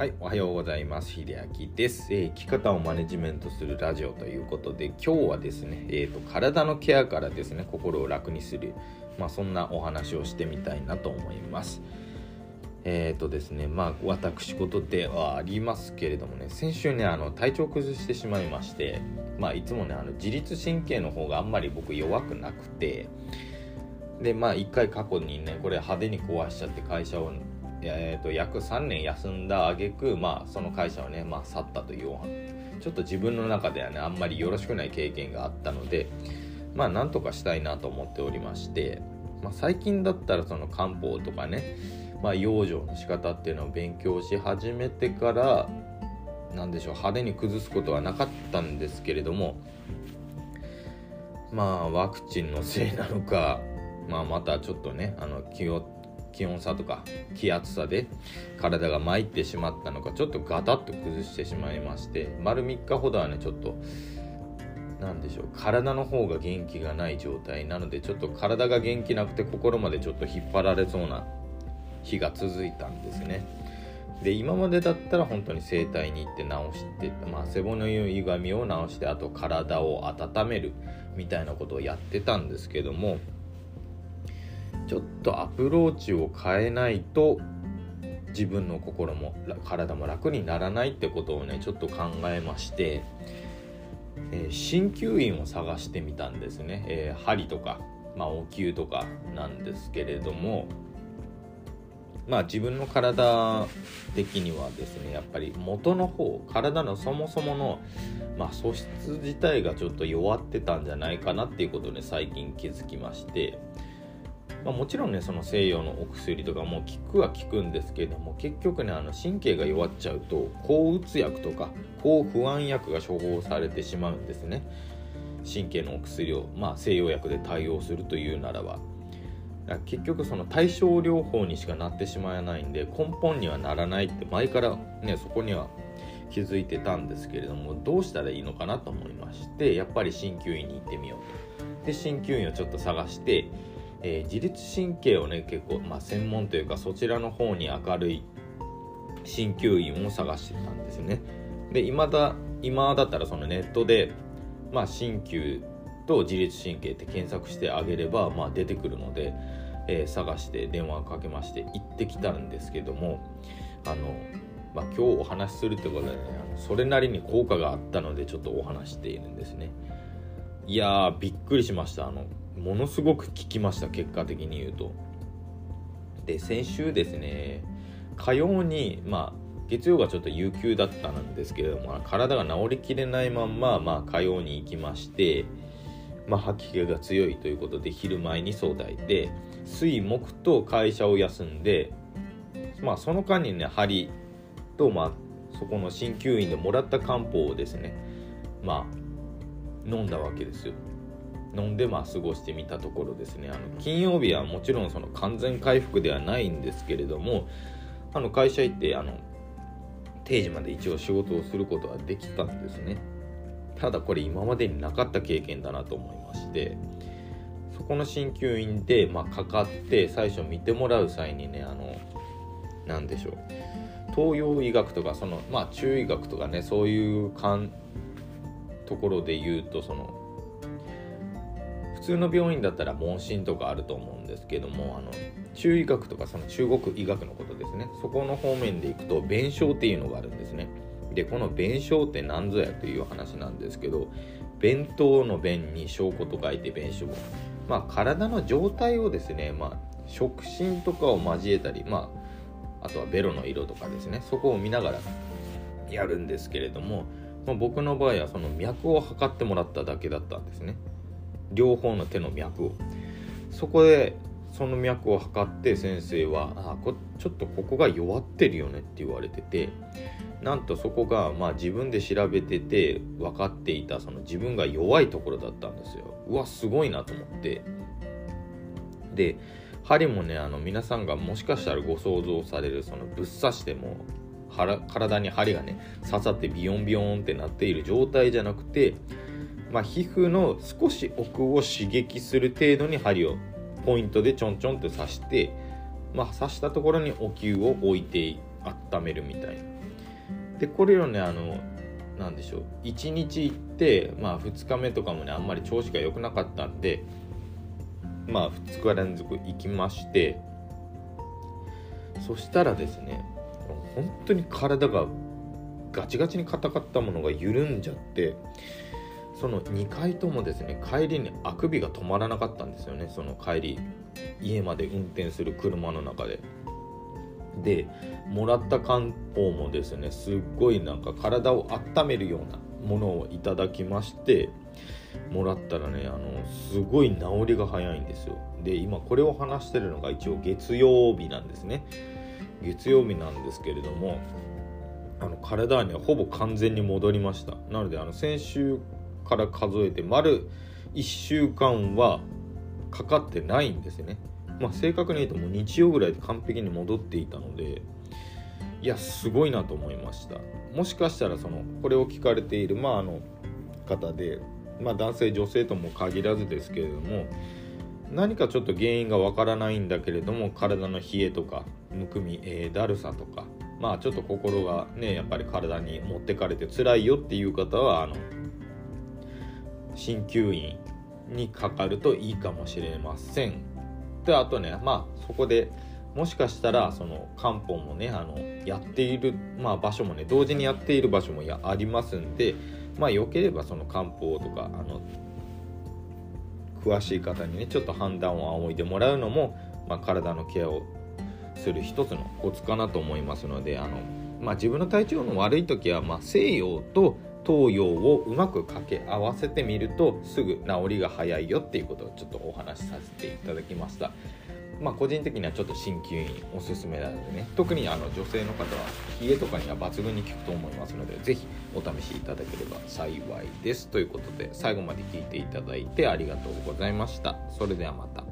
はい、おはようございます。秀明です、えー生き方をマネジメントするラジオということで、今日はですね、えーと、体のケアからですね、心を楽にする、まあ、そんなお話をしてみたいなと思います。えーとですね、まあ、私事ではありますけれどもね、先週ね、あの体調を崩してしまいまして、まあ、いつもね、あの自律神経の方があんまり僕弱くなくて、で、まあ、一回過去にね、これ派手に壊しちゃって会社をえー、と約3年休んだ挙句まあその会社をね、まあ、去ったというちょっと自分の中ではねあんまりよろしくない経験があったのでまあなんとかしたいなと思っておりまして、まあ、最近だったらその漢方とかね、まあ、養生の仕方っていうのを勉強し始めてからなんでしょう派手に崩すことはなかったんですけれどもまあワクチンのせいなのか、まあ、またちょっとねあの気を気温差とか気圧差で体が参ってしまったのかちょっとガタッと崩してしまいまして丸3日ほどはねちょっと何でしょう体の方が元気がない状態なのでちょっと体が元気なくて心までちょっと引っ張られそうな日が続いたんですね。で今までだったら本当に整体に行って治して、まあ、背骨の歪みを治してあと体を温めるみたいなことをやってたんですけどもちょっとアプローチを変えないと自分の心も体も楽にならないってことをねちょっと考えましてえー、鍼灸院を探してみたんですね、えー、針とか、まあ、お灸とかなんですけれどもまあ自分の体的にはですねやっぱり元の方体のそもそもの、まあ、素質自体がちょっと弱ってたんじゃないかなっていうことで最近気づきましてまあ、もちろんねその西洋のお薬とかも効くは効くんですけれども結局ねあの神経が弱っちゃうと抗うつ薬とか抗不安薬が処方されてしまうんですね。神経のお薬を、まあ、西洋薬で対応するというならば。結局その対症療法にしかなってしまわないんで根本にはならないって前からねそこには気づいてたんですけれどもどうしたらいいのかなと思いましてやっぱり鍼灸院に行ってみようと。で鍼灸院をちょっと探してえー、自律神経をね結構、まあ、専門というかそちらの方に明るい鍼灸院を探してたんですよね。で今だ今だったらそのネットで、まあ、鍼灸と自律神経って検索してあげれば、まあ、出てくるので、えー、探して電話かけまして行ってきたんですけどもあの、まあ、今日お話しするってことで、ね、あのそれなりに効果があったのでちょっとお話しているんですね。いやーびっくりしました。あのものすごく効きました結果的に言うと。で先週ですね火曜にまあ月曜がちょっと有給だったんですけれども体が治りきれないまんま、まあ、火曜に行きまして、まあ、吐き気が強いということで昼前に早退。で水木と会社を休んで、まあ、その間にね針と、まあ、そこの鍼灸院でもらった漢方をですねまあ飲んだわけですよ。飲んでまあ過ごしてみたところですね。あの金曜日はもちろんその完全回復ではないんですけれどもあの会社行ってあの定時まで一応仕事をすることはできたんですね。ただこれ今までになかった経験だなと思いましてそこの鍼灸院で、まあ、かかって最初見てもらう際にねあの何でしょう。東洋医学とかそのまあ中医学とかねそういうかんところで言うとその通の病院だったら問診とかあると思うんですけどもあの中医学とかその中国医学のことですね。そこの方面でいくと弁証っていうのがあるんですね。でこの弁証って何ぞやという話なんですけど弁当の弁に証拠と書いて弁証まあ体の状態をですねまあ触診とかを交えたりまああとはベロの色とかですね。そこを見ながらやるんですけれども、まあ、僕の場合はその脈を測ってもらっただけだったんですね。両方の手の脈を。そこでその脈を測って先生はあこちょっとここが弱ってるよねって言われててなんとそこがまあ自分で調べてて分かっていたその自分が弱いところだったんですよ。うわすごいなと思って。で針もねあの皆さんがもしかしたらご想像されるそのぶっ刺しても体に針がね刺さってビヨンビヨンってなっている状態じゃなくてまあ、皮膚の少し奥を刺激する程度に針をポイントでちょんちょんって刺して、まあ、刺したところにお灸を置いて温めるみたいな。でこれをねあのなんでしょう1日行ってまあ2日目とかもねあんまり調子が良くなかったんでまあ2日連続行きましてそしたらですね本当に体がガチガチに硬かったものが緩んじゃってその2回ともですね帰りにあくびが止まらなかったんですよね。その帰り家まで運転する車の中で。でもらった漢方もですねすっごいなんか体を温めるようなものをいただきましてもらったらねあのすごい治りが早いんですよ。で今これを話してるのが一応月曜日なんですね。月曜日なんですけれどもあの体にはほぼ完全に戻りました。なのであの先週から数えて丸。1週間はかかってないんですね。まあ、正確に言うともう日曜ぐらいで完璧に戻っていたので。いやすごいなと思いました。もしかしたらそのこれを聞かれているまああの方で、まあ、男性女性とも限らずですけれども何かちょっと原因がわからないんだけれども体の冷えとかむくみ、えー、だるさとかまあちょっと心がねやっぱり体に持ってかれて辛いよっていう方はあの鍼灸院にかかるといいかもしれません。であとねまあそこでもしかしたらその漢方もねあのやっている、まあ、場所もね同時にやっている場所もやありますんでまあよければその漢方とかあの詳しい方にねちょっと判断を仰いでもらうのも、まあ、体のケアをする一つのコツかなと思いますのであの、まあ、自分の体調の悪い時は、まあ、西洋と東洋をうまく掛け合わせてみるとすぐ治りが早いよっていうことをちょっとお話しさせていただきました。まあ、個人的にはちょっと鍼灸院おすすめなのでね。特にあの女性の方は冷えとかには抜群に効くと思いますので是非お試しいただければ幸いです。ということで最後まで聞いていただいてありがとうございました。それではまた。